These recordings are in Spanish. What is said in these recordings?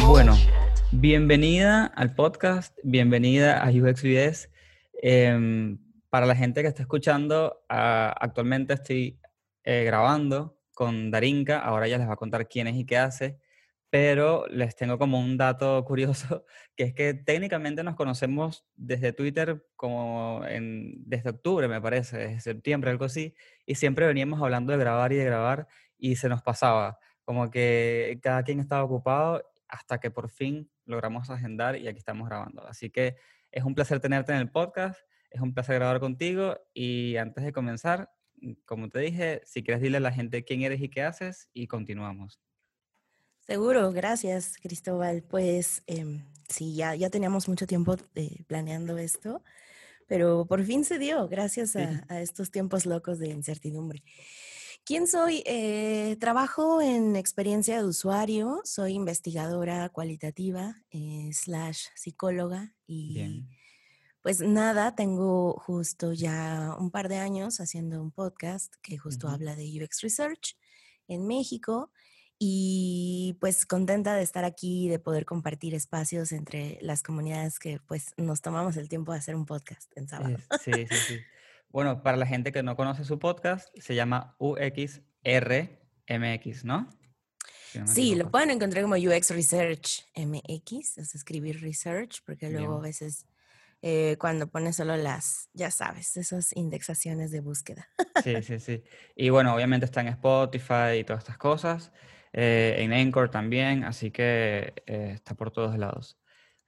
Bueno, bienvenida al podcast, bienvenida a UXBS. Em, para la gente que está escuchando, ah, actualmente estoy eh, grabando con Darinka, ahora ella les va a contar quién es y qué hace, pero les tengo como un dato curioso, que es que técnicamente nos conocemos desde Twitter como en, desde octubre, me parece, desde septiembre, algo así, y siempre veníamos hablando de grabar y de grabar y se nos pasaba, como que cada quien estaba ocupado hasta que por fin logramos agendar y aquí estamos grabando. Así que es un placer tenerte en el podcast, es un placer grabar contigo y antes de comenzar, como te dije, si quieres dile a la gente quién eres y qué haces y continuamos. Seguro, gracias Cristóbal. Pues em, sí, ya, ya teníamos mucho tiempo eh, planeando esto, pero por fin se dio gracias Sí. a, estos tiempos locos de incertidumbre. ¿Quién soy? Eh, trabajo en experiencia de usuario, soy investigadora cualitativa eh, slash psicóloga y Bien. pues nada, tengo justo ya un par de años haciendo un podcast que justo habla de UX Research en México y pues contenta de estar aquí y de poder compartir espacios entre las comunidades que pues nos tomamos el tiempo de hacer un podcast en sábado. Sí, sí, sí. Bueno, para la gente que no conoce su podcast, se llama UXRMX, ¿no? Si no Sí, lo pueden encontrar como UX Research MX, es escribir research, porque luego a veces eh, cuando pones solo las, ya sabes, esas indexaciones de búsqueda. Sí, sí, sí. Y bueno, obviamente está en Spotify y todas estas cosas, eh, en Anchor también, así que eh, está por todos lados.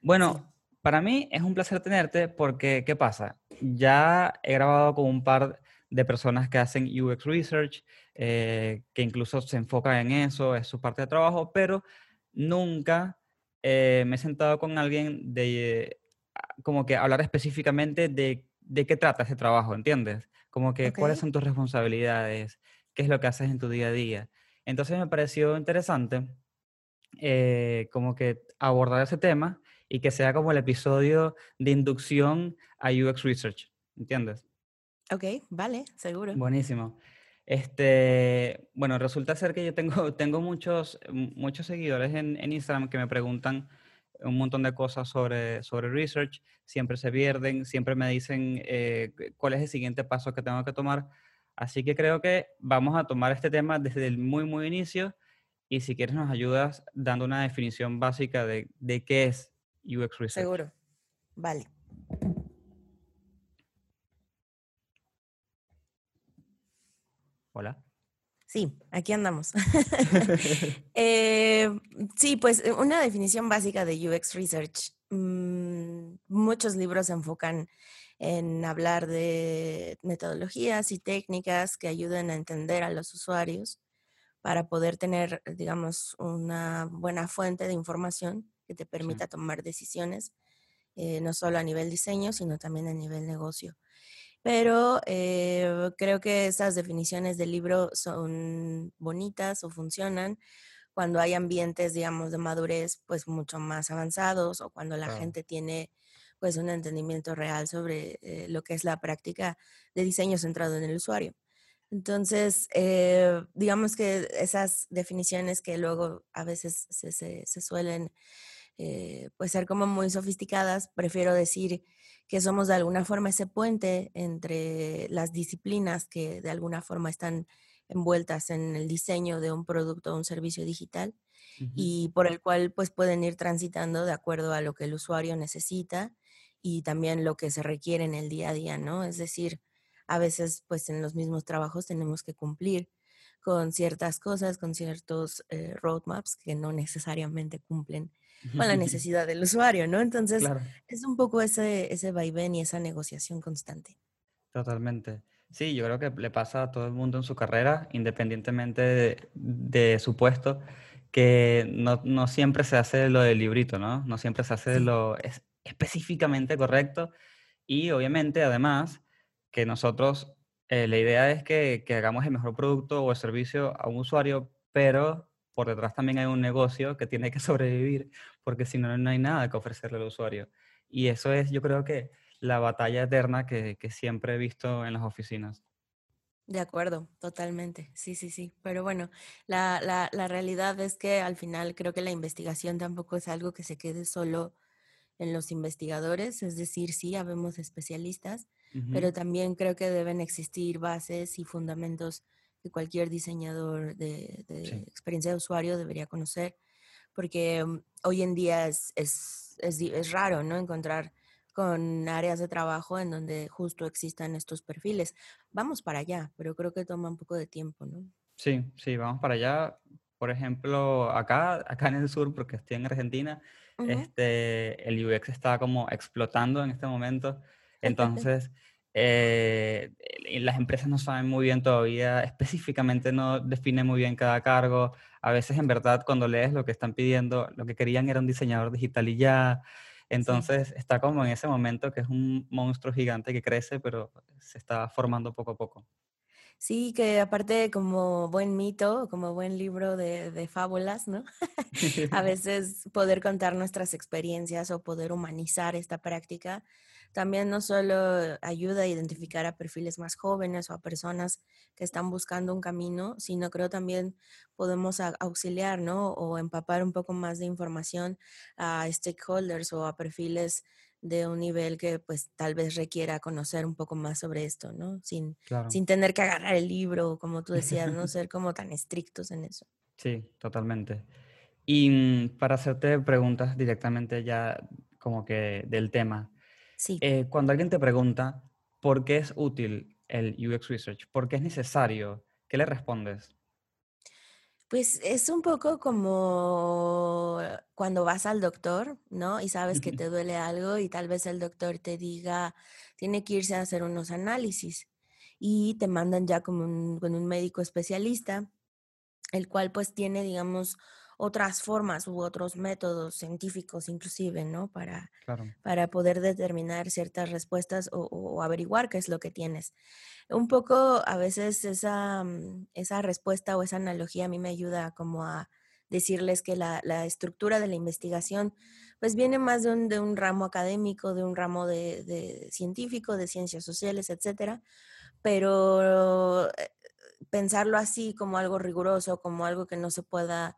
Bueno, para mí es un placer tenerte porque, ¿qué pasa? Ya he grabado con un par de personas que hacen UX Research, eh, que incluso se enfocan en eso, es su parte de trabajo, pero nunca eh, me he sentado con alguien de, ah, como que hablar específicamente de, de qué trata ese trabajo, ¿entiendes? Como que cuáles Ok. son tus responsabilidades, qué es lo que haces en tu día a día. Entonces me pareció interesante eh, como que abordar ese tema y que sea como el episodio de inducción a UX Research, ¿entiendes? Ok, vale, seguro. Buenísimo. Este, bueno, resulta ser que yo tengo, tengo muchos, muchos seguidores en, en Instagram que me preguntan un montón de cosas sobre, sobre research, siempre se pierden, siempre me dicen eh, cu- cuál es el siguiente paso que tengo que tomar. Así que creo que vamos a tomar este tema desde el muy, muy inicio y si quieres nos ayudas dando una definición básica de, de qué es UX Research. Seguro. Vale. Hola. Sí, aquí andamos. Eh, sí, pues eh, una definición básica de UX Research. mm, muchos libros se enfocan en hablar de metodologías y técnicas que ayuden a entender a los usuarios para poder tener, digamos, una buena fuente de información que te permita tomar decisiones, eh, no solo a nivel diseño, sino también a nivel negocio. Pero eh, creo que esas definiciones del libro son bonitas o funcionan cuando hay ambientes, digamos, de madurez, pues mucho más avanzados o cuando la gente tiene pues un entendimiento real sobre eh, lo que es la práctica de diseño centrado en el usuario. Entonces, eh, digamos que esas definiciones que luego a veces se, se- se suelen eh, pues ser como muy sofisticadas, prefiero decir que somos de alguna forma ese puente entre las disciplinas que de alguna forma están envueltas en el diseño de un producto o un servicio digital y por el cual pues pueden ir transitando de acuerdo a lo que el usuario necesita y también lo que se requiere en el día a día, ¿no? Es decir, a veces pues en los mismos trabajos tenemos que cumplir con ciertas cosas, con ciertos eh, roadmaps que no necesariamente cumplen con la necesidad del usuario, ¿no? Entonces, Claro, es un poco ese, ese vaivén y esa negociación constante. totalmente. Sí, yo creo que le pasa a todo el mundo en su carrera, independientemente de, de su puesto, que no, no siempre se hace lo del librito, ¿no? No siempre se hace Sí, lo es- específicamente correcto. Y obviamente, además, que nosotros, eh, la idea es que, que hagamos el mejor producto o el servicio a un usuario, pero por detrás también hay un negocio que tiene que sobrevivir, porque si no, no hay nada que ofrecerle al usuario. Y eso es, yo creo que la batalla eterna que, que siempre he visto en las oficinas. de acuerdo, totalmente. Sí, sí, sí. Pero bueno, la, la, la realidad es que al final creo que la investigación tampoco es algo que se quede solo en los investigadores, es decir, sí, habemos especialistas, Ujú, pero también creo que deben existir bases y fundamentos que cualquier diseñador de, de Sí, experiencia de usuario debería conocer, porque mm, hoy en día es, es, es es raro, ¿no? Encontrar con áreas de trabajo en donde justo existan estos perfiles. Vamos para allá, pero creo que toma un poco de tiempo, ¿no? sí, sí, vamos para allá. Por ejemplo, acá, acá en el sur, porque estoy en Argentina, Este, el UX está como explotando en este momento. Entonces, eh, las empresas no saben muy bien todavía, específicamente no definen muy bien cada cargo. A veces, en verdad, cuando lees lo que están pidiendo, lo que querían era un diseñador digital y ya. Sí. Entonces, está como en ese momento que es un monstruo gigante que crece, pero se está formando poco a poco. Sí, que aparte como buen mito, como buen libro de, de fábulas, ¿no? A veces poder contar nuestras experiencias o poder humanizar esta práctica también no solo ayuda a identificar a perfiles más jóvenes o a personas que están buscando un camino, sino creo también podemos auxiliar, ¿no? O empapar un poco más de información a stakeholders o a perfiles de un nivel que pues tal vez requiera conocer un poco más sobre esto, ¿no? Sin, Claro. sin tener que agarrar el libro, como tú decías, no ser como tan estrictos en eso. Sí, totalmente. Y mm, para hacerte preguntas directamente ya como que del tema, Sí. eh, cuando alguien te pregunta por qué es útil el UX Research, por qué es necesario, ¿qué le respondes? Pues es un poco como cuando vas al doctor, ¿no? Y sabes que te duele algo y tal vez el doctor te diga, tiene que irse a hacer unos análisis y te mandan ya como un- con un médico especialista el cual pues tiene, digamos, otras formas u otros métodos científicos inclusive, ¿no? Para, Claro, para poder determinar ciertas respuestas o, o averiguar qué es lo que tienes. Un poco a veces esa, mm, esa respuesta o esa analogía a mí me ayuda como a decirles que la, la estructura de la investigación pues viene más de un, de un ramo académico, de un ramo de, de científico, de ciencias sociales, etcétera, pero eh, pensarlo así como algo riguroso, como algo que no se pueda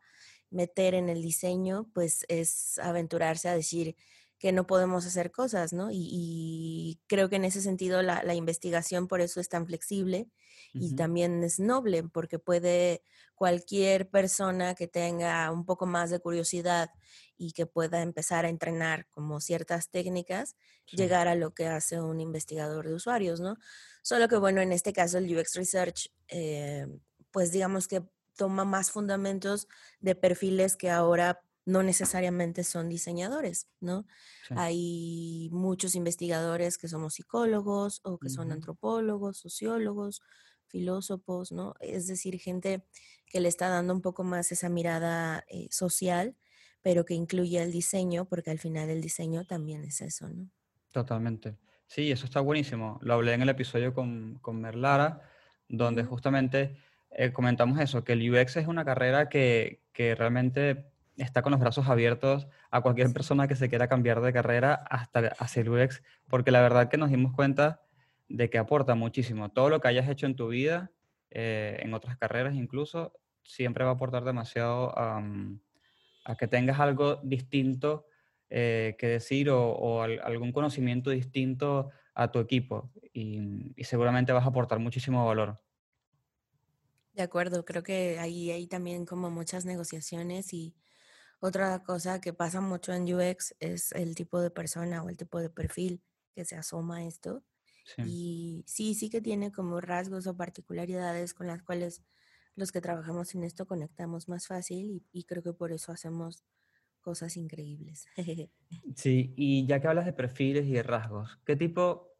meter en el diseño, pues es aventurarse a decir que no podemos hacer cosas, ¿no? Y, y creo que en ese sentido la, la investigación por eso es tan flexible y ujú, también es noble, porque puede cualquier persona que tenga un poco más de curiosidad y que pueda empezar a entrenar como ciertas técnicas, sí, llegar a lo que hace un investigador de usuarios, ¿no? Solo que bueno, en este caso el UX Research, eh, pues digamos que toma más fundamentos de perfiles que ahora no necesariamente son diseñadores, ¿no? sí, Hay muchos investigadores que somos psicólogos o que son ujú, antropólogos, sociólogos, filósofos, ¿no? Es decir, gente que le está dando un poco más esa mirada eh, social, pero que incluye el diseño, porque al final el diseño también es eso, ¿no? totalmente. Sí, eso está buenísimo. Lo hablé en el episodio con, con Merlara, donde justamente eh, comentamos eso, que el UX es una carrera que, que realmente está con los brazos abiertos a cualquier persona que se quiera cambiar de carrera hasta hacia el UX, porque la verdad que nos dimos cuenta de que aporta muchísimo. Todo lo que hayas hecho en tu vida, eh, en otras carreras incluso, siempre va a aportar demasiado am, a que tengas algo distinto eh, que decir o, o al- algún conocimiento distinto a tu equipo y, y seguramente vas a aportar muchísimo valor. De acuerdo, creo que ahí hay también como muchas negociaciones y otra cosa que pasa mucho en UX es el tipo de persona o el tipo de perfil que se asoma a esto. Sí, Y sí, sí que tiene como rasgos o particularidades con las cuales los que trabajamos en esto conectamos más fácil y, y creo que por eso hacemos cosas increíbles. Sí, y ya que hablas de perfiles y de rasgos, ¿qué tipo,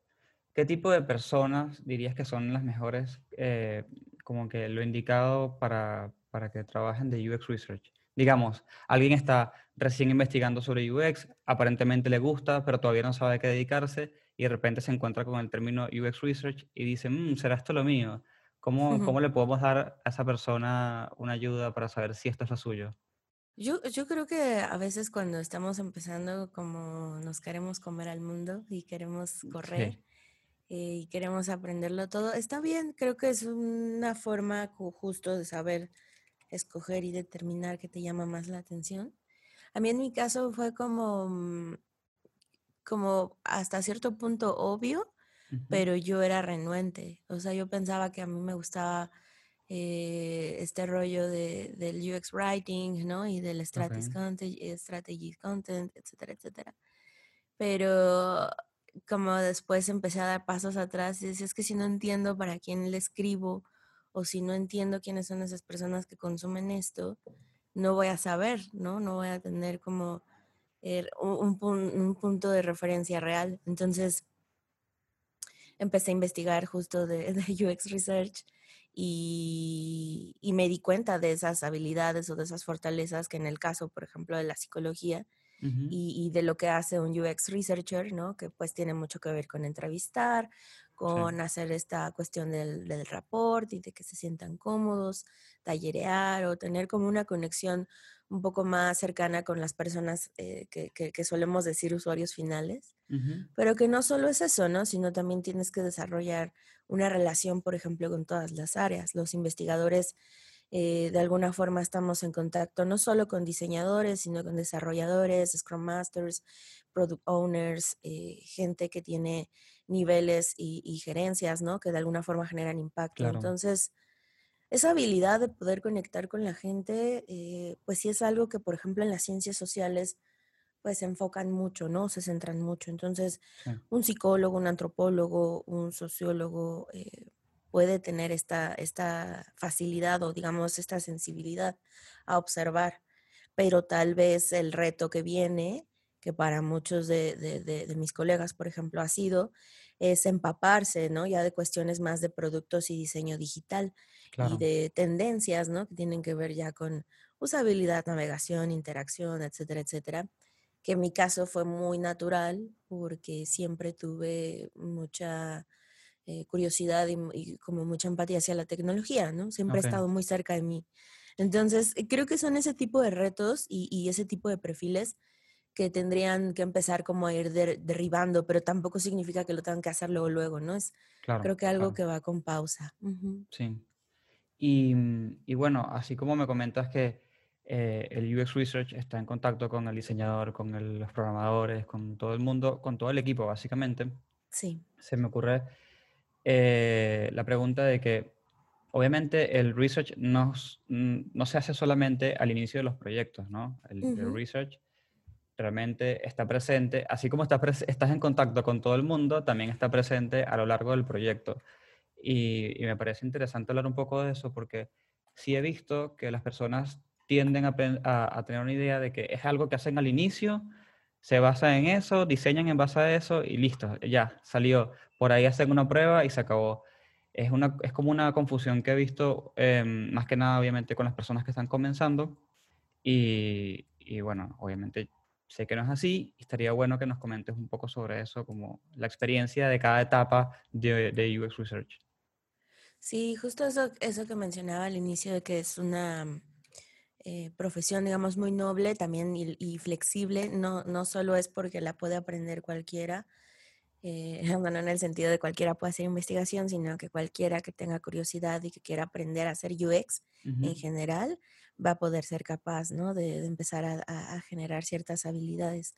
qué tipo de personas dirías que son las mejores, eh, como que lo indicado para, para que trabajen de UX Research? Digamos, alguien está recién investigando sobre UX, aparentemente le gusta, pero todavía no sabe a qué dedicarse y de repente se encuentra con el término UX Research y dice, "Mm, ¿será esto lo mío? ¿Cómo, cómo le podemos dar a esa persona una ayuda para saber si esto es lo suyo? Yo, yo creo que a veces cuando estamos empezando como nos queremos comer al mundo y queremos correr Sí. Eh, y queremos aprenderlo todo, está bien, creo que es una forma ju- justo de saber escoger y determinar qué te llama más la atención. A mí en mi caso fue como, mm, como hasta cierto punto obvio, Ujú, pero yo era renuente. O sea, yo pensaba que a mí me gustaba eh, este rollo de, del UX writing, ¿no? Y del Ok. strategy content, eh, strategy content, etcétera, etcétera. Pero como después empecé a dar pasos atrás y decía, es que si no entiendo para quién le escribo o si no entiendo quiénes son esas personas que consumen esto, no voy a saber, ¿no? No voy a tener como eh, un, un pun- un punto de referencia real. Entonces empecé a investigar justo de, de UX Research y, y me di cuenta de esas habilidades o de esas fortalezas que en el caso, por ejemplo, de la psicología, Ujú, y, y de lo que hace un UX researcher, ¿no? Que pues tiene mucho que ver con entrevistar, Sí. con hacer esta cuestión del, del rapport y de que se sientan cómodos, tallerear o tener como una conexión un poco más cercana con las personas eh, que, que- que solemos decir usuarios finales. Ujú, Pero que no solo es eso, ¿no? Sino también tienes que desarrollar una relación, por ejemplo, con todas las áreas. Los investigadores eh, de alguna forma estamos en contacto no solo con diseñadores, sino con desarrolladores, Scrum Masters, Product Owners, eh, gente que tiene niveles y, y gerencias, ¿no? Que de alguna forma generan impacto. Claro. Entonces, esa habilidad de poder conectar con la gente, eh, pues sí es algo que, por ejemplo, en las ciencias sociales, pues se enfocan mucho, ¿no? Se centran mucho. Entonces, Sí. un psicólogo, un antropólogo, un sociólogo eh, puede tener esta, esta facilidad o, digamos, esta sensibilidad a observar, pero tal vez el reto que viene, que para muchos de, de- de- de mis colegas, por ejemplo, ha sido, es empaparse, ¿no? Ya de cuestiones más de productos y diseño digital y Claro. de tendencias, ¿no? Que tienen que ver ya con usabilidad, navegación, interacción, etcétera, etcétera que en mi caso fue muy natural porque siempre tuve mucha eh, curiosidad y, y como mucha empatía hacia la tecnología, ¿no? Siempre ha Ok. estado muy cerca de mí. Entonces, eh, creo que son ese tipo de retos y, y ese tipo de perfiles que tendrían que empezar como a ir der- derribando, pero tampoco significa que lo tengan que hacer luego, luego, ¿no? Es Claro, creo que algo claro. que va con pausa. Sí. Y, mm, y bueno, así como me comentas que eh, el UX Research está en contacto con el diseñador, con el- los programadores, con todo el mundo, con todo el equipo, básicamente, Sí. se me ocurre eh, la pregunta de que, obviamente, el research no, no se hace solamente al inicio de los proyectos, ¿no? El, research realmente está presente, así como estás, pres- estás en contacto con todo el mundo, también está presente a lo largo del proyecto. Y, y me parece interesante hablar un poco de eso porque sí he visto que las personas tienden a- a tener una idea de que es algo que hacen al inicio, se basa en eso, diseñan en base a eso y listo, ya, salió. Por ahí hacen una prueba y se acabó. Es, una, es como una confusión que he visto, em, más que nada, obviamente, con las personas que están comenzando. Y, y bueno, obviamente sé que no es así estaría bueno que nos comentes un poco sobre eso, como la experiencia de cada etapa de, de UX Research. Sí, justo eso, eso que mencionaba al inicio de que es una mm, eh, profesión, digamos, muy noble también y, y flexible, no, no solo es porque la puede aprender cualquiera, eh, bueno, no en el sentido de cualquiera puede hacer investigación, sino que cualquiera que tenga curiosidad y que quiera aprender a hacer UX en general va a poder ser capaz, ¿no? De, de empezar a, a- a generar ciertas habilidades.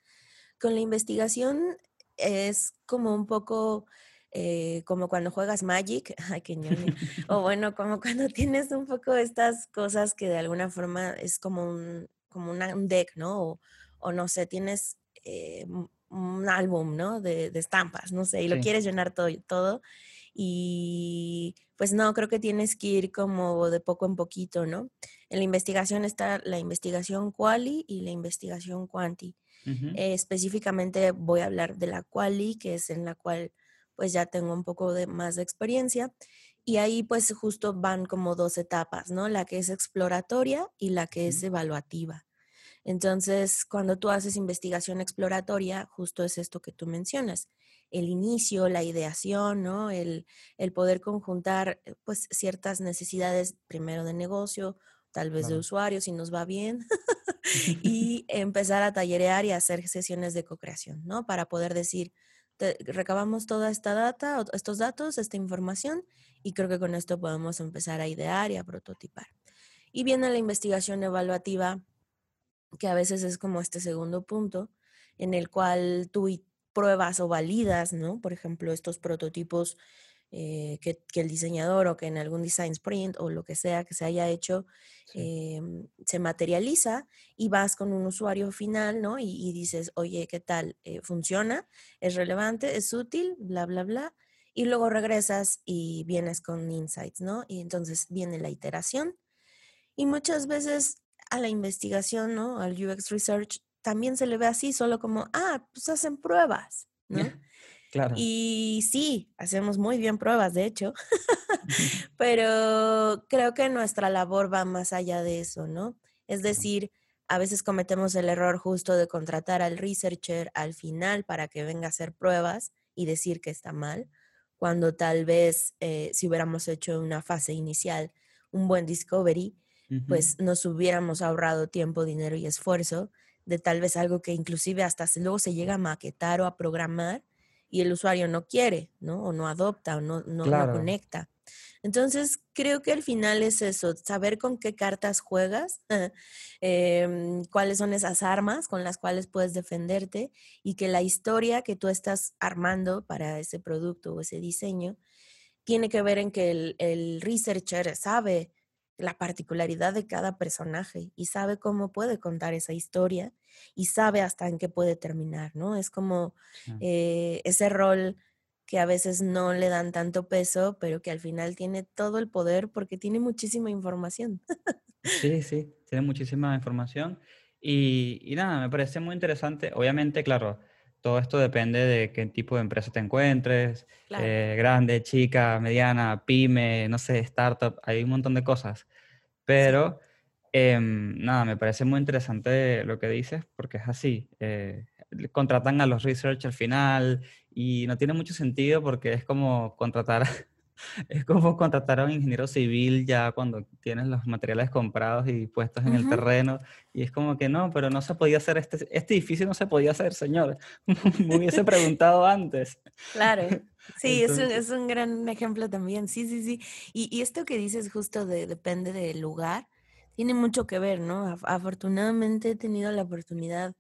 Con la investigación es como un poco eh, como cuando juegas Magic, ay, ñoña, o bueno, como cuando tienes un poco estas cosas que de alguna forma es como un, como una- un deck, ¿no? O, o no sé, tienes eh, un álbum, ¿no? De, de estampas, no sé, y lo Sí, quieres llenar todo, todo Y pues no, creo que tienes que ir como de poco en poquito, ¿no? En la investigación está la investigación quali y la investigación quanti. Eh, específicamente voy a hablar de la quali, que es en la cual pues ya tengo un poco de más de experiencia. Y ahí pues justo van como dos etapas, ¿no? La que es exploratoria y la que es evaluativa. Entonces, cuando tú haces investigación exploratoria, justo es esto que tú mencionas, el inicio, la ideación, ¿no? El, el poder conjuntar eh, pues ciertas necesidades, primero de negocio, tal vez de usuario, si nos va bien, y empezar a tallerear y hacer sesiones de co-creación, ¿no? Para poder decir, te- recabamos toda esta data, estos datos, esta información, y creo que con esto podemos empezar a idear y a prototipar. Y viene la investigación evaluativa, que a veces es como este segundo punto, en el cual tú pruebas o validas, ¿no? Por ejemplo, estos prototipos eh, que, que el diseñador o que en algún design sprint o lo que sea que se haya hecho Sí, em, se materializa y vas con un usuario final, ¿no? Y, y dices, oye, ¿qué tal? Eh, ¿Funciona? ¿Es relevante? ¿Es útil? Bla, bla, bla. Y luego regresas y vienes con insights, ¿no? Y entonces viene la iteración y muchas veces a la investigación, ¿no? Al UX Research también se le ve así, solo como, ah, pues hacen pruebas, ¿no? claro. Y sí, hacemos muy bien pruebas, de hecho, pero creo que nuestra labor va más allá de eso, ¿no? Es decir, a veces cometemos el error justo de contratar al researcher al final para que venga a hacer pruebas y decir que está mal, cuando tal vez eh, si hubiéramos hecho una fase inicial un buen discovery, Pues nos hubiéramos ahorrado tiempo, dinero y esfuerzo de tal vez algo que inclusive hasta luego se llega a maquetar o a programar y el usuario no quiere, ¿no? O no adopta o no, no, no Claro. conecta. Entonces, creo que al final es eso, saber con qué cartas juegas, em, cuáles son esas armas con las cuales puedes defenderte y que la historia que tú estás armando para ese producto o ese diseño tiene que ver en que el, el researcher sabe la particularidad de cada personaje y sabe cómo puede contar esa historia y sabe hasta en qué puede terminar, ¿no? Es como sí. eh, ese rol que a veces no le dan tanto peso, pero que al final tiene todo el poder porque tiene muchísima información. Sí, sí, tiene muchísima información y, y nada, me parece muy interesante. Obviamente, claro, todo esto depende de qué tipo de empresa te encuentres, Claro. eh, grande, chica, mediana, pyme, no sé, startup, hay un montón de cosas. Pero em, nada, me parece muy interesante lo que dices porque es así. eh, contratan a los research al final y no tiene mucho sentido porque es como contratar Es como contratar a un ingeniero civil ya cuando tienes los materiales comprados y puestos en el Ujú, terreno. Y es como que no, pero no se podía hacer este, este edificio, no se podía hacer, señor. Me hubiese preguntado antes. Claro. Sí, es un, Entonces, es un gran ejemplo también. Sí, sí, sí. Y, y esto que dices justo de depende del lugar, tiene mucho que ver, ¿no? Af- Afortunadamente he tenido la oportunidad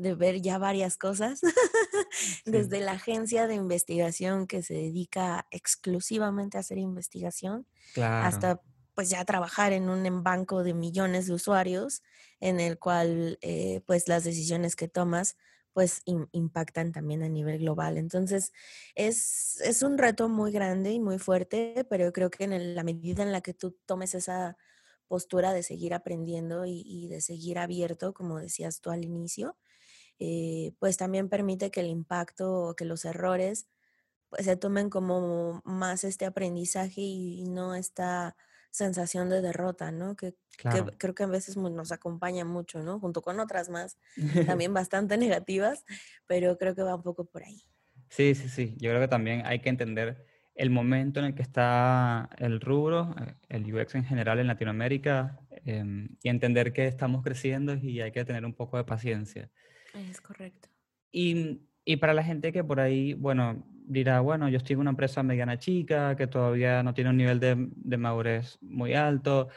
de ver ya varias cosas, sí, desde la agencia de investigación que se dedica exclusivamente a hacer investigación, claro, hasta pues ya trabajar en un banco de millones de usuarios, en el cual eh, pues las decisiones que tomas pues im- impactan también a nivel global. Entonces, es, es un reto muy grande y muy fuerte, pero yo creo que en el- la medida en la que tú tomes esa postura de seguir aprendiendo y, y de seguir abierto, como decías tú al inicio, eh, pues también permite que el impacto o que los errores pues se tomen como más este aprendizaje y, y no esta sensación de derrota, ¿no? Que, que claro. creo que a veces nos acompaña mucho, ¿no? Junto con otras más también bastante negativas, pero creo que va un poco por ahí. Sí, sí, sí. Yo creo que también hay que entender el momento en el que está el rubro, eh, el UX en general en Latinoamérica, em, y entender que estamos creciendo y hay que tener un poco de paciencia. Es correcto. Y, y para la gente que por ahí, bueno, dirá, bueno, yo estoy en una empresa mediana chica que todavía no tiene un nivel de, de madurez muy alto,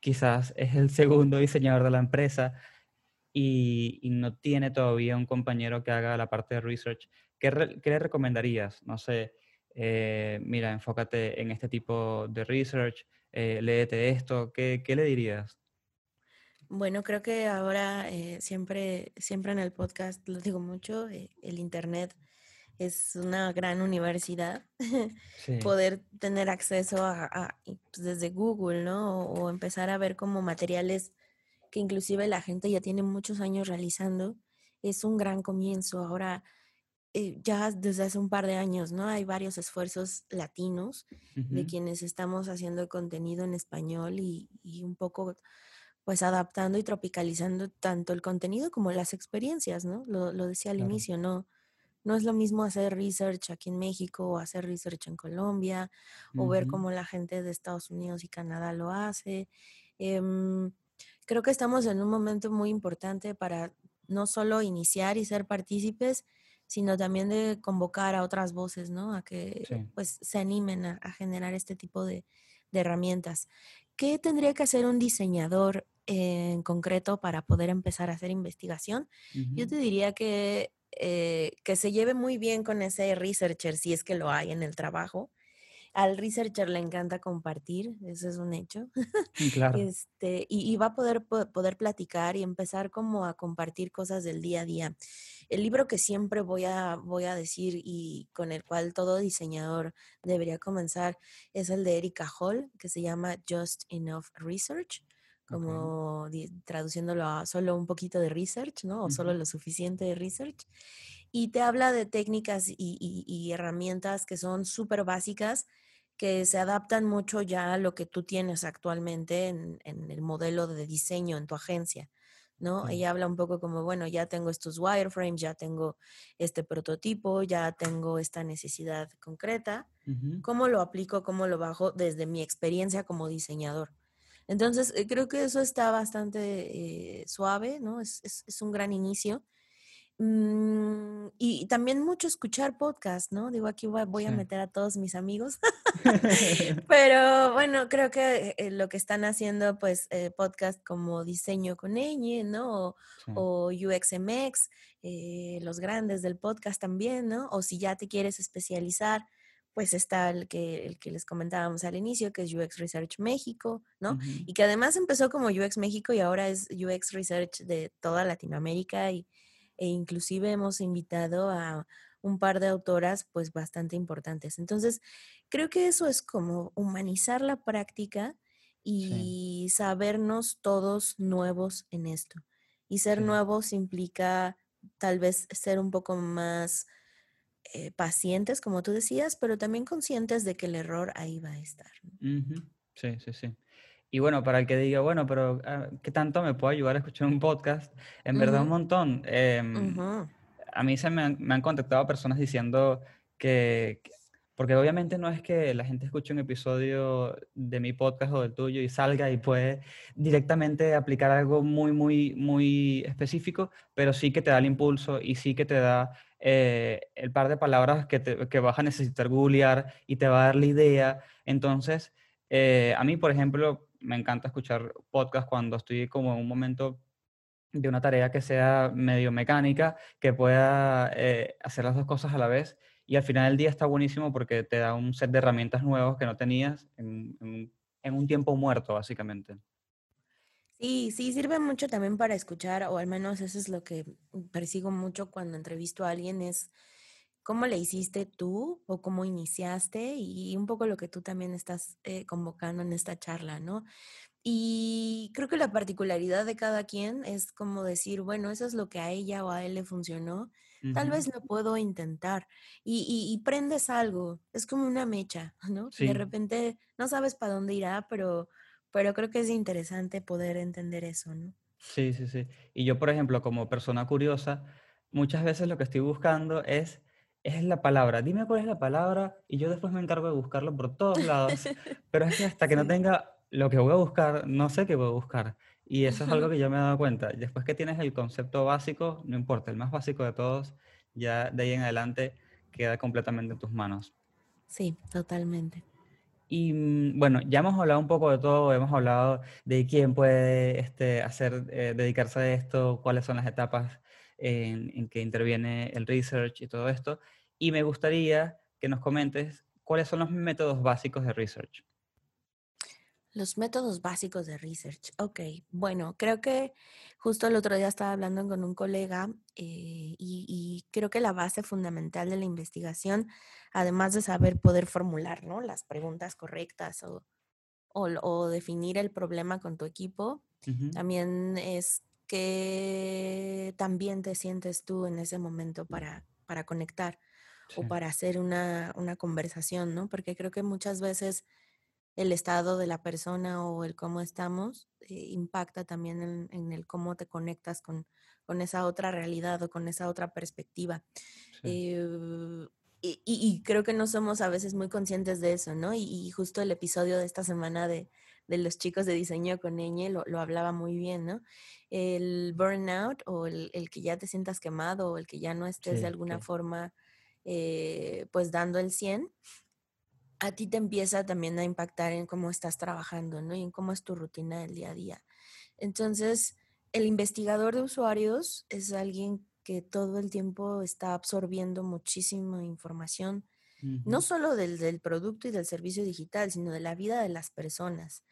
quizás es el segundo diseñador de la empresa y, no tiene todavía un compañero que haga la parte de research. ¿Qué, qué le recomendarías? No sé, eh, mira, enfócate en este tipo de research, eh, léete esto, ¿qué, qué le dirías? Bueno, creo que ahora eh, siempre, siempre en el podcast lo digo mucho, eh, el internet es una gran universidad. Sí. Poder tener acceso a, pues, desde Google, ¿no? O, o empezar a ver como materiales que inclusive la gente ya tiene muchos años realizando, es un gran comienzo. Ahora, eh, ya desde hace un par de años, ¿no? Hay varios esfuerzos latinos de quienes estamos haciendo contenido en español y, y un poco pues adaptando y tropicalizando tanto el contenido como las experiencias, ¿no? Lo, lo decía al Claro. inicio, ¿no? No es lo mismo hacer research aquí en México o hacer research en Colombia o ver cómo la gente de Estados Unidos y Canadá lo hace. Em, creo que estamos en un momento muy importante para no solo iniciar y ser partícipes, sino también de convocar a otras voces, ¿no? A que Sí. pues se animen a, a generar este tipo de, de herramientas. ¿Qué tendría que hacer un diseñador en concreto para poder empezar a hacer investigación? Yo te diría que, eh, que se lleve muy bien con ese researcher, si es que lo hay en el trabajo. Al researcher le encanta compartir, eso es un hecho. Claro. Este, y, y va a poder, po- poder platicar y empezar como a compartir cosas del día a día. El libro que siempre voy a, voy a decir y con el cual todo diseñador debería comenzar es el de Erika Hall, que se llama Just Enough Research. Como di- traduciéndolo a solo un poquito de research, ¿no? O solo Ujú, lo suficiente de research. Y te habla de técnicas y, y- y herramientas que son súper básicas que se adaptan mucho ya a lo que tú tienes actualmente en, en el modelo de diseño en tu agencia, ¿no? Sí. Ella habla un poco como, bueno, ya tengo estos wireframes, ya tengo este prototipo, ya tengo esta necesidad concreta, Ujú, ¿cómo lo aplico, cómo lo bajo desde mi experiencia como diseñador? Entonces, eh, creo que eso está bastante eh, suave, ¿no? Es, es, es un gran inicio. Mm, y, y también mucho escuchar podcast, ¿no? Digo, aquí voy, voy a meter a todos mis amigos. Pero bueno, creo que eh, lo que están haciendo, pues, eh, podcast como Diseño con Ñ, ¿no? O, Sí. o UXMX, eh, los grandes del podcast también, ¿no? O si ya te quieres especializar, pues está el que, el que les comentábamos al inicio, que es UX Research México, ¿no? Y que además empezó como UX México y ahora es UX Research de toda Latinoamérica y, e inclusive hemos invitado a un par de autoras pues bastante importantes. Entonces, creo que eso es como humanizar la práctica Sí, y sabernos todos nuevos en esto. Y ser sí. nuevos implica tal vez ser un poco más eh, pacientes, como tú decías, pero también conscientes de que el error ahí va a estar. ¿no? Ujú, Sí, sí, sí. Y bueno, para el que diga, bueno, pero ah, ¿qué tanto me puede ayudar a escuchar un podcast? En verdad, un montón. Em, ujú, a mí se me han, me han contactado personas diciendo que, que- porque obviamente no es que la gente escuche un episodio de mi podcast o del tuyo y salga y puede directamente aplicar algo muy, muy, muy específico, pero sí que te da el impulso y sí que te da eh, el par de palabras que, te- que vas a necesitar googlear y te va a dar la idea. Entonces, eh, a mí, por ejemplo, me encanta escuchar podcast cuando estoy como en un momento de una tarea que sea medio mecánica, que pueda eh, hacer las dos cosas a la vez. Y al final del día está buenísimo porque te da un set de herramientas nuevos que no tenías en, en un tiempo muerto, básicamente. Sí, sí, sirve mucho también para escuchar, o al menos eso es lo que persigo mucho cuando entrevisto a alguien, es cómo le hiciste tú o cómo iniciaste y un poco lo que tú también estás eh, convocando en esta charla, ¿no? Y creo que la particularidad de cada quien es como decir, bueno, eso es lo que a ella o a él le funcionó, tal Ujú. vez lo puedo intentar. Y, y, y prendes algo, es como una mecha, ¿no? De Sí, repente no sabes para dónde irá, pero, pero creo que es interesante poder entender eso, ¿no? sí, sí, sí. Y yo, por ejemplo, como persona curiosa, muchas veces lo que estoy buscando es, es la palabra. Dime cuál es la palabra y yo después me encargo de buscarlo por todos lados. Pero es que hasta que no tenga lo que voy a buscar, no sé qué voy a buscar. Y eso es algo que yo me he dado cuenta. Después que tienes el concepto básico, no importa, el más básico de todos, ya de ahí en adelante queda completamente en tus manos. Sí, totalmente. Y mm, bueno, ya hemos hablado un poco de todo, hemos hablado de quién puede este, hacer, eh, dedicarse a esto, cuáles son las etapas en, en que interviene el research y todo esto. Y me gustaría que nos comentes cuáles son los métodos básicos de research. Los métodos básicos de research. Ok, bueno, creo que justo el otro día estaba hablando con un colega eh, y, y creo que la base fundamental de la investigación, además de saber poder formular ¿no? las preguntas correctas o, o, o definir el problema con tu equipo, Ujú, también es que también te sientes tú en ese momento para, para conectar o sí, para hacer una, una conversación, ¿no? Porque creo que muchas veces el estado de la persona o el cómo estamos eh, impacta también en, en el cómo te conectas con, con esa otra realidad o con esa otra perspectiva. sí, Eh, y, y- y creo que no somos a veces muy conscientes de eso, ¿no? Y, y justo el episodio de esta semana de, de los chicos de diseño con Eñe lo, lo hablaba muy bien, ¿no? El burnout o el, el que ya te sientas quemado o el que ya no estés de sí, alguna que, forma eh, pues dando el 100 a ti te empieza también a impactar en cómo estás trabajando, ¿no? Y en cómo es tu rutina del día a día. Entonces, el investigador de usuarios es alguien que todo el tiempo está absorbiendo muchísima información, no solo del, del producto y del servicio digital, sino de la vida de las personas.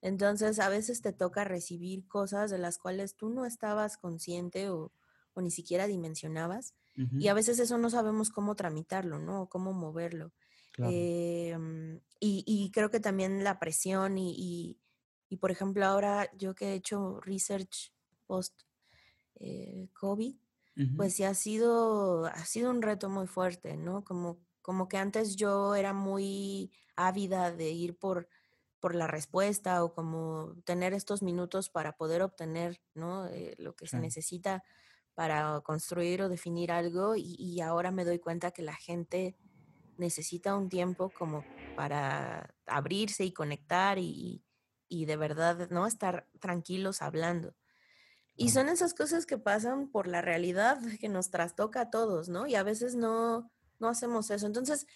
Entonces, a veces te toca recibir cosas de las cuales tú no estabas consciente o, o ni siquiera dimensionabas. Y a veces eso no sabemos cómo tramitarlo, ¿no? O cómo moverlo. Claro, Em, y, y creo que también la presión y, y, y, por ejemplo, ahora yo que he hecho research post eh, COVID, pues sí ha sido, ha sido un reto muy fuerte, ¿no? Como, como que antes yo era muy ávida de ir por, por la respuesta o como tener estos minutos para poder obtener, ¿no? Eh, lo que se sí, necesita para construir o definir algo y, y ahora me doy cuenta que la gente necesita un tiempo como para abrirse y conectar y, y de verdad, ¿no? Estar tranquilos hablando. Y son esas cosas que pasan por la realidad que nos trastoca a todos, ¿no? Y a veces no, no hacemos eso. Entonces,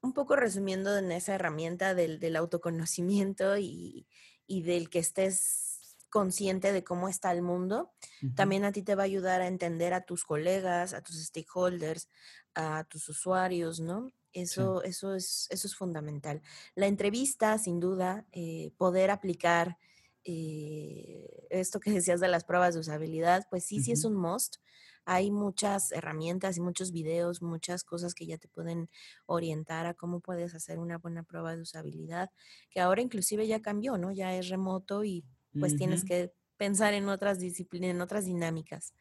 un poco resumiendo en esa herramienta del, del autoconocimiento y, y del que estés consciente de cómo está el mundo, también a ti te va a ayudar a entender a tus colegas, a tus stakeholders, a tus usuarios, ¿no? Sí, Eso, eso, es, eso es fundamental. La entrevista, sin duda, eh, poder aplicar eh, esto que decías de las pruebas de usabilidad, pues sí, sí es un must. Hay muchas herramientas y muchos videos, muchas cosas que ya te pueden orientar a cómo puedes hacer una buena prueba de usabilidad, que ahora inclusive ya cambió, ¿no? Ya es remoto y pues tienes que pensar en otras disciplinas, en otras dinámicas.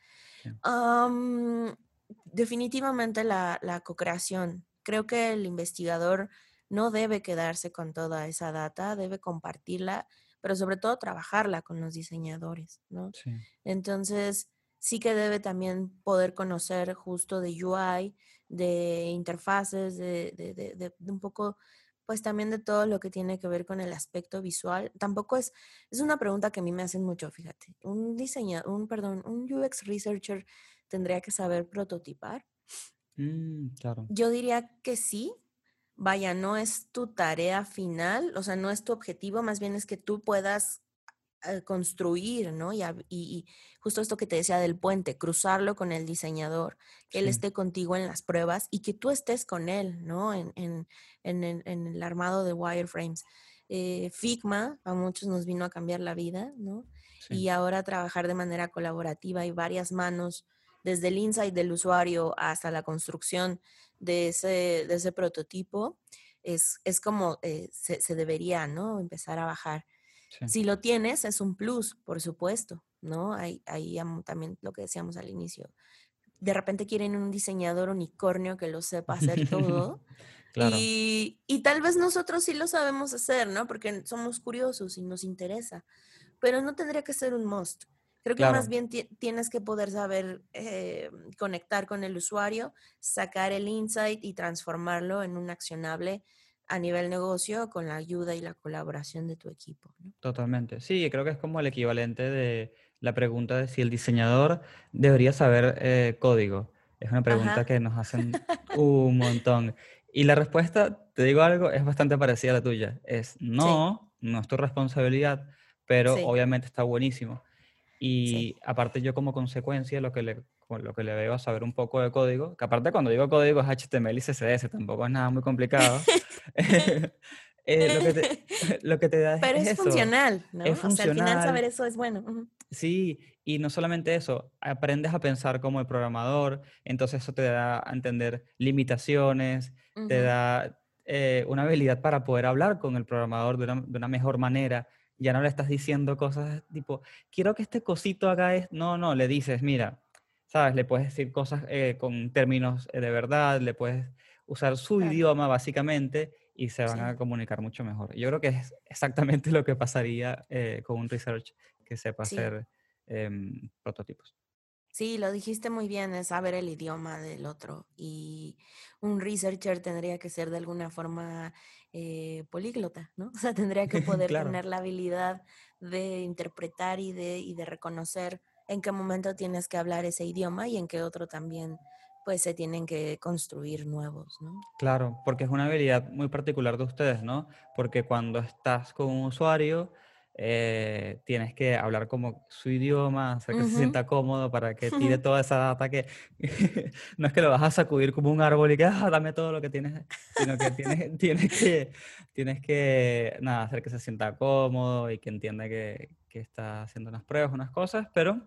definitivamente la, la co-creación. Creo que el investigador no debe quedarse con toda esa data, debe compartirla, pero sobre todo trabajarla con los diseñadores, ¿no? sí, Entonces, sí que debe también poder conocer justo de UI, de interfaces, de, de- de- de- de un poco, pues también de todo lo que tiene que ver con el aspecto visual. Tampoco es, es una pregunta que a mí me hacen mucho, fíjate. Un diseñador, un, perdón, un UX researcher tendría que saber prototipar. Mm, claro, Yo diría que sí. Vaya, no es tu tarea final, o sea, no es tu objetivo, más bien es que tú puedas eh, construir, ¿no? Y, y- y justo esto que te decía del puente, cruzarlo con el diseñador, que él esté contigo en las pruebas y que tú estés con él, ¿no? En, en- en el, en el armado de wireframes. Eh, Figma a muchos nos vino a cambiar la vida, ¿no? sí, Y ahora trabajar de manera colaborativa y varias manos, desde el insight del usuario hasta la construcción de ese, de ese prototipo, es, es como eh, se, se debería, ¿no? Empezar a bajar. sí, Si lo tienes, es un plus, por supuesto, ¿no? Ahí, ahí am- también lo que decíamos al inicio. De repente quieren un diseñador unicornio que lo sepa hacer todo. claro, Y, y tal vez nosotros sí lo sabemos hacer, ¿no? Porque somos curiosos y nos interesa. Pero no tendría que ser un must. Creo que más claro. bien ti- tienes que poder saber eh, conectar con el usuario, sacar el insight y transformarlo en un accionable a nivel negocio con la ayuda y la colaboración de tu equipo, ¿no? Totalmente. Sí, creo que es como el equivalente de la pregunta de si el diseñador debería saber eh, código. Es una pregunta Ajá. que nos hacen un montón. Y la respuesta, te digo algo, es bastante parecida a la tuya. Es Sí, no, no es tu responsabilidad, pero sí, obviamente está buenísimo. Sí. Y aparte yo como consecuencia lo que le, lo que le veo a saber un poco de código, que aparte cuando digo código es HTML y CSS, tampoco es nada muy complicado. eh, lo, que te, lo que te da Pero es es eso. funcional, ¿no? Es O sea, al final funcional. saber eso es bueno. ujú. Sí, y no solamente eso, aprendes a pensar como el programador, entonces eso te da a entender limitaciones, te Ujú. da eh, una habilidad para poder hablar con el programador de una, de una mejor manera. Ya no le estás diciendo cosas tipo, quiero que este cosito haga esto. No, no, le dices, mira, sabes, le puedes decir cosas eh, con términos eh, de verdad, le puedes usar su Claro. idioma básicamente y se van Sí. a comunicar mucho mejor. Yo creo que es exactamente lo que pasaría eh, con un research que sepa Sí. hacer em, prototipos. Sí, lo dijiste muy bien, es saber el idioma del otro. Y un researcher tendría que ser de alguna forma eh, políglota, ¿no? O sea, tendría que poder Claro. tener la habilidad de interpretar y de, y de reconocer en qué momento tienes que hablar ese idioma y en qué otro también, pues, se tienen que construir nuevos, ¿no? Claro, porque es una habilidad muy particular de ustedes, ¿no? Porque cuando estás con un usuario, eh, tienes que hablar como su idioma, hacer que se Ujú. sienta cómodo para que tire toda esa data que no es que lo vas a sacudir como un árbol y que "Ah, dame todo lo que tienes, sino que tienes, tienes que, tienes que nada, hacer que se sienta cómodo y que entienda que, que está haciendo unas pruebas, unas cosas, pero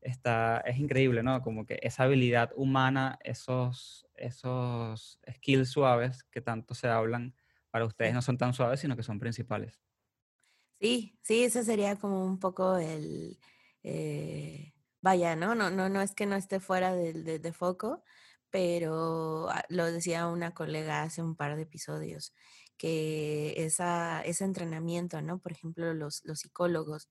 está, es increíble, ¿no? Como que esa habilidad humana, esos, esos skills suaves que tanto se hablan, para ustedes no son tan suaves, sino que son principales. Sí, sí, ese sería como un poco el, eh, vaya, ¿no? No, no, no es que no esté fuera del- de, de foco, pero ah, lo decía una colega hace un par de episodios, que esa, ese entrenamiento, ¿no? Por ejemplo, los, los psicólogos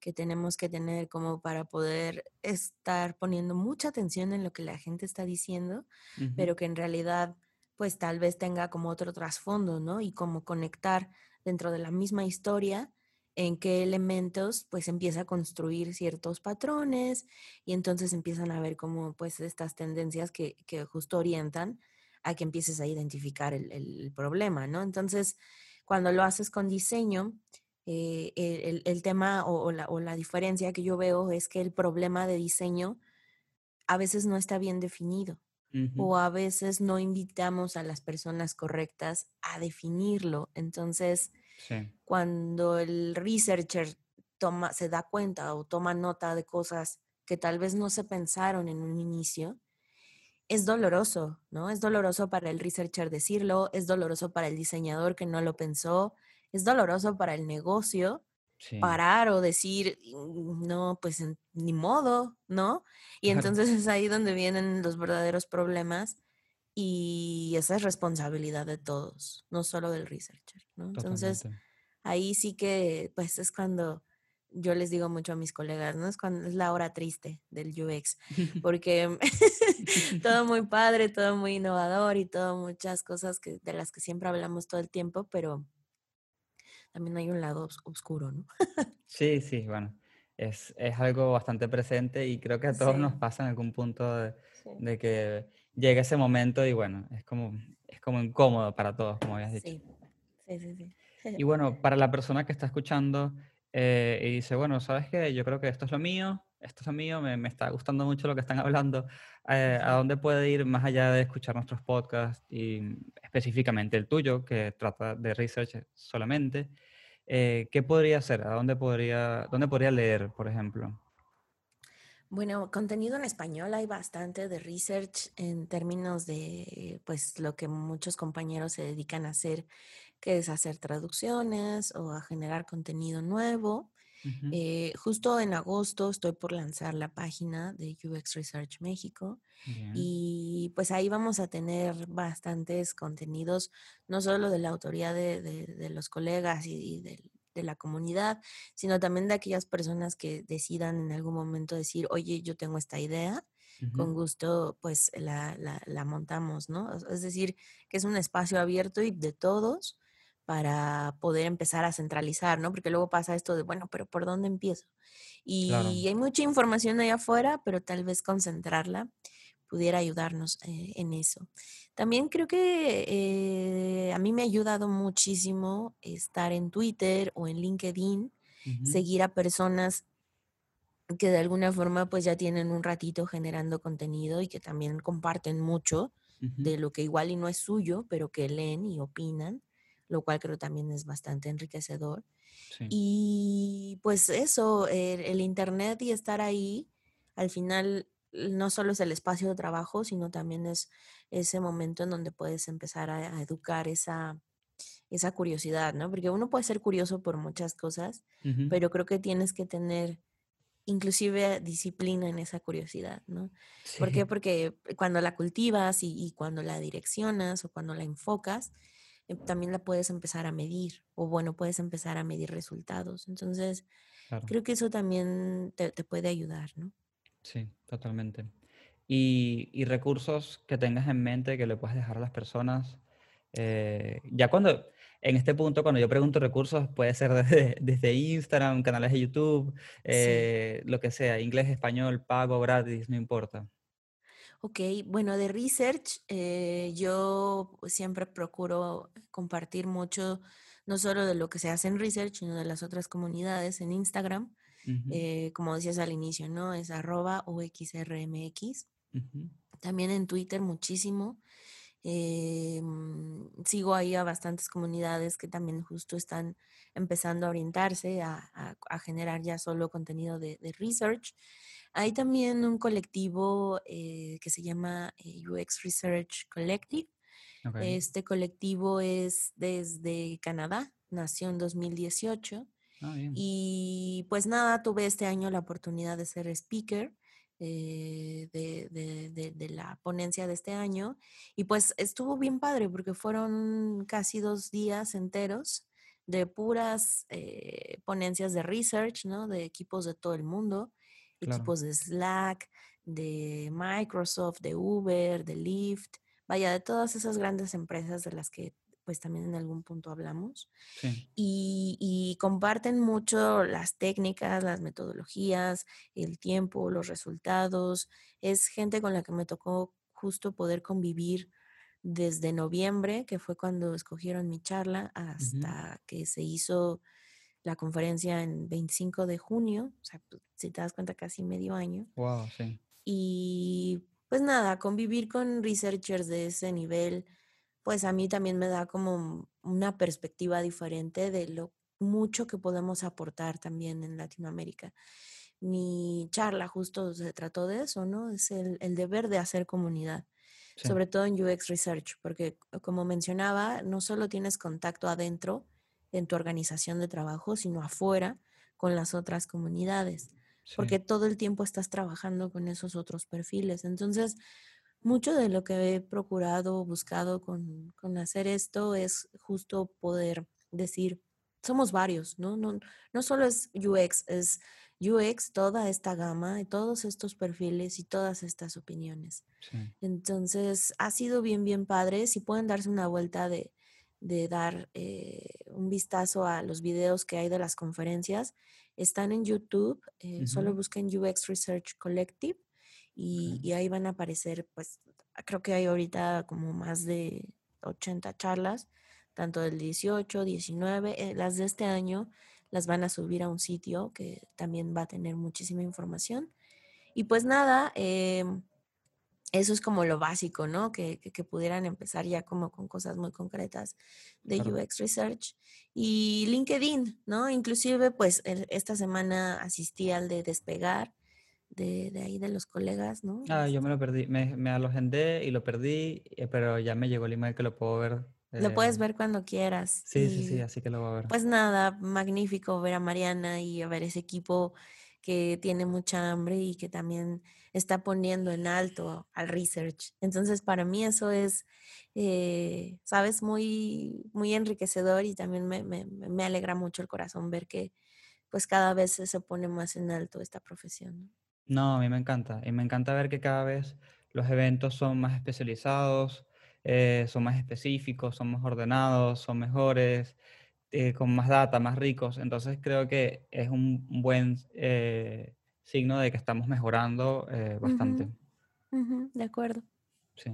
que tenemos que tener como para poder estar poniendo mucha atención en lo que la gente está diciendo, pero que en realidad pues tal vez tenga como otro trasfondo, ¿no? Y como conectar dentro de la misma historia en qué elementos pues empieza a construir ciertos patrones y entonces empiezan a ver como pues estas tendencias que, que justo orientan a que empieces a identificar el, el problema, ¿no? Entonces, cuando lo haces con diseño, eh, el, el- tema o, o la, o la diferencia que yo veo es que el problema de diseño a veces no está bien definido o a veces no invitamos a las personas correctas a definirlo. Entonces, sí, cuando el researcher toma, se da cuenta o toma nota de cosas que tal vez no se pensaron en un inicio, es doloroso, ¿no? Es doloroso para el researcher decirlo, es doloroso para el diseñador que no lo pensó, es doloroso para el negocio sí, parar o decir, "Mm, no, pues ni modo, ¿no? Y entonces es ahí donde vienen los verdaderos problemas y esa es responsabilidad de todos, no solo del researcher, ¿no? Entonces ahí sí que, pues es cuando yo les digo mucho a mis colegas, ¿no? Es cuando es la hora triste del UX, porque todo muy padre, todo muy innovador y todo muchas cosas que, de las que siempre hablamos todo el tiempo, pero también hay un lado obs- oscuro, ¿no? Sí, sí, bueno, es, es algo bastante presente y creo que a todos nos Sí, pasa en algún punto de, sí. de que llega ese momento y bueno, es como, es como incómodo para todos, como habías dicho. Sí, sí, sí, sí. Y bueno, para la persona que está escuchando eh, y dice, bueno, ¿sabes qué? Yo creo que esto es lo mío, esto es lo mío, me, me está gustando mucho lo que están hablando. eh, ¿a dónde puede ir más allá de escuchar nuestros podcasts y específicamente el tuyo, que trata de research solamente? Eh, ¿qué podría hacer? ¿A dónde podría, dónde podría leer, por ejemplo? Bueno, contenido en español hay bastante de research en términos de, pues, lo que muchos compañeros se dedican a hacer, que es hacer traducciones o a generar contenido nuevo. Eh, justo en agosto estoy por lanzar la página de UX Research México Bien. y pues ahí vamos a tener bastantes contenidos, no solo de la autoría de, de- de los colegas y, y del- de la comunidad, sino también de aquellas personas que decidan en algún momento decir, oye, yo tengo esta idea, con gusto pues la, la- la montamos, ¿no? Es decir, que es un espacio abierto y de todos para poder empezar a centralizar, ¿no? Porque luego pasa esto de, bueno, pero ¿por dónde empiezo? Claro. Y hay mucha información allá afuera, pero tal vez concentrarla pudiera ayudarnos eh, en eso. También creo que eh, a mí me ha ayudado muchísimo estar en Twitter o en LinkedIn, seguir a personas que de alguna forma pues ya tienen un ratito generando contenido y que también comparten mucho de lo que igual y no es suyo, pero que leen y opinan lo cual creo también es bastante enriquecedor. Sí. Y pues eso, el, el Internet y estar ahí, al final no solo es el espacio de trabajo, sino también es ese momento en donde puedes empezar a, a educar esa, esa curiosidad, ¿no? Porque uno puede ser curioso por muchas cosas, pero creo que tienes que tener inclusive disciplina en esa curiosidad, ¿no? ¿Por qué? Porque cuando la cultivas y, y cuando la direccionas o cuando la enfocas, eh, también la puedes empezar a medir o bueno, puedes empezar a medir resultados. Entonces, claro. creo que eso también te, te puede ayudar, ¿no? Sí, totalmente. Y, y recursos que tengas en mente que le puedas dejar a las personas. eh, ya cuando, en este punto, cuando yo pregunto recursos, puede ser desde, desde Instagram, canales de YouTube, Sí. eh, lo que sea, inglés, español, pago, gratis, no importa. Ok, bueno, de research, eh, yo siempre procuro compartir mucho, no solo de lo que se hace en research, sino de las otras comunidades en Instagram. Eh, como decías al inicio, ¿no? Es arroba UXRMX. ujú, También en Twitter muchísimo. eh, mm, sigo ahí a bastantes comunidades que también justo están empezando a orientarse a, a- a generar ya solo contenido de, de research. Hay también un colectivo eh, que se llama UX Research Collective. Este colectivo es desde Canadá, nació en 2018 Ah, bien. y pues nada, tuve este año la oportunidad de ser speaker eh, de, de- de- de la ponencia de este año y pues estuvo bien padre porque fueron casi dos días enteros de puras eh, ponencias de research, ¿no? De equipos de todo el mundo, Claro. equipos de Slack, de Microsoft, de Uber, de Lyft, vaya, de todas esas grandes empresas de las que pues también en algún punto hablamos Sí. y, y comparten mucho las técnicas, las metodologías, el tiempo, los resultados. Es gente con la que me tocó justo poder convivir desde noviembre, que fue cuando escogieron mi charla, hasta que se hizo la conferencia en 25 de junio, o sea, pues, si te das cuenta, casi medio año. Wow, sí. Y pues nada, convivir con researchers de ese nivel, pues a mí también me da como una perspectiva diferente de lo mucho que podemos aportar también en Latinoamérica. Mi charla justo se trató de eso, ¿no? Es el, el deber de hacer comunidad, Sí. sobre todo en UX Research, porque como mencionaba, no solo tienes contacto adentro en tu organización de trabajo, sino afuera con las otras comunidades porque todo el tiempo estás trabajando con esos otros perfiles. Entonces, mucho de lo que he procurado, buscado con, con hacer esto es justo poder decir, somos varios, ¿no? No, no solo es UX, es UX, toda esta gama, y todos estos perfiles y todas estas opiniones. Sí. Entonces, ha sido bien, bien padre. Si pueden darse una vuelta de, de dar eh, un vistazo a los videos que hay de las conferencias, están en YouTube. eh, Solo busquen UX Research Collective y, y ahí van a aparecer, pues, creo que hay ahorita como más de 80 charlas, tanto del 18, 19, eh, las de este año las van a subir a un sitio que también va a tener muchísima información. Y pues nada, em, eso es como lo básico, ¿no? Que, que, que pudieran empezar ya como con cosas muy concretas de Claro. UX Research. Y LinkedIn, ¿no? Inclusive, pues el- esta semana asistí al de Despegar, de, de ahí de los colegas, ¿no? Ah, yo me Este, lo perdí. Me, me lo agendé y lo perdí, eh, pero ya me llegó el email que lo puedo ver. lo puedes eh, ver cuando quieras. sí, sí, sí, así que lo voy a ver. Pues nada, magnífico ver a Mariana y a ver ese equipo que tiene mucha hambre y que también está poniendo en alto al research. Entonces, para mí eso es, eh, sabes, muy, muy enriquecedor y también me, me- alegra mucho el corazón ver que pues cada vez se se pone más en alto esta profesión. ¿No? A mí me encanta. Y me encanta ver que cada vez los eventos son más especializados, eh, son más específicos, son más ordenados, son mejores, eh, con más data, más ricos. Entonces creo que es un buen eh, signo de que estamos mejorando bastante. De acuerdo. Sí.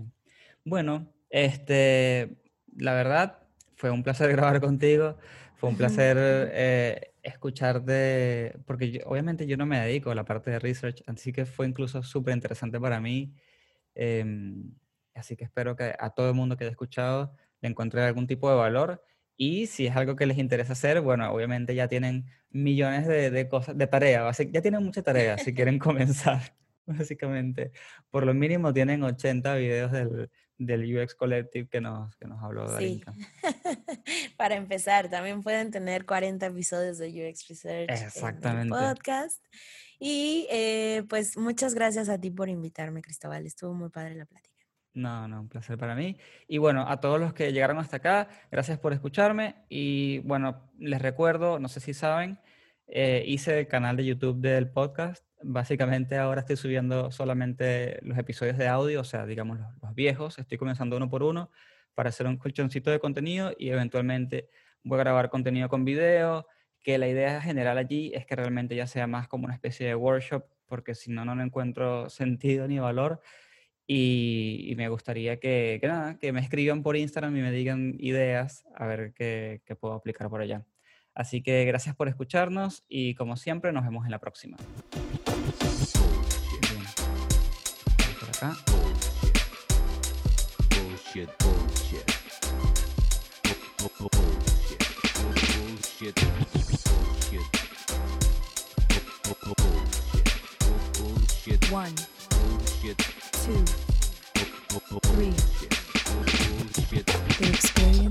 Bueno, este, la verdad, fue un placer grabar contigo. Fue un placer eh, escucharte, porque yo- obviamente yo no me dedico a la parte de research, así que fue incluso súper interesante para mí. em, así que espero que a todo el mundo que haya escuchado le encuentre algún tipo de valor Y si es algo que les interesa hacer, bueno, obviamente ya tienen millones de, de cosas, de tareas, ya tienen muchas tareas si quieren comenzar, básicamente. Por lo mínimo tienen 80 videos del, del UX Collective que nos, que nos habló Sí. Darinka. Para empezar, también pueden tener 40 episodios de UX Research en el Exactamente. podcast. Y eh, pues muchas gracias a ti por invitarme, Cristóbal. Estuvo muy padre la plática. No, no, un placer para mí. Y bueno, a todos los que llegaron hasta acá, gracias por escucharme. Y bueno, les recuerdo, no sé si saben, eh, hice el canal de YouTube del podcast. Básicamente ahora estoy subiendo solamente los episodios de audio, o sea, digamos los, los viejos. Estoy comenzando uno por uno para hacer un colchoncito de contenido y eventualmente voy a grabar contenido con video, que la idea general allí es que realmente ya sea más como una especie de workshop, porque si no, no le encuentro sentido ni valor. Y, y me gustaría que, que nada, que me escriban por Instagram y me digan ideas a ver qué, qué puedo aplicar por allá. Así que gracias por escucharnos y como siempre nos vemos en la próxima. One, two, three.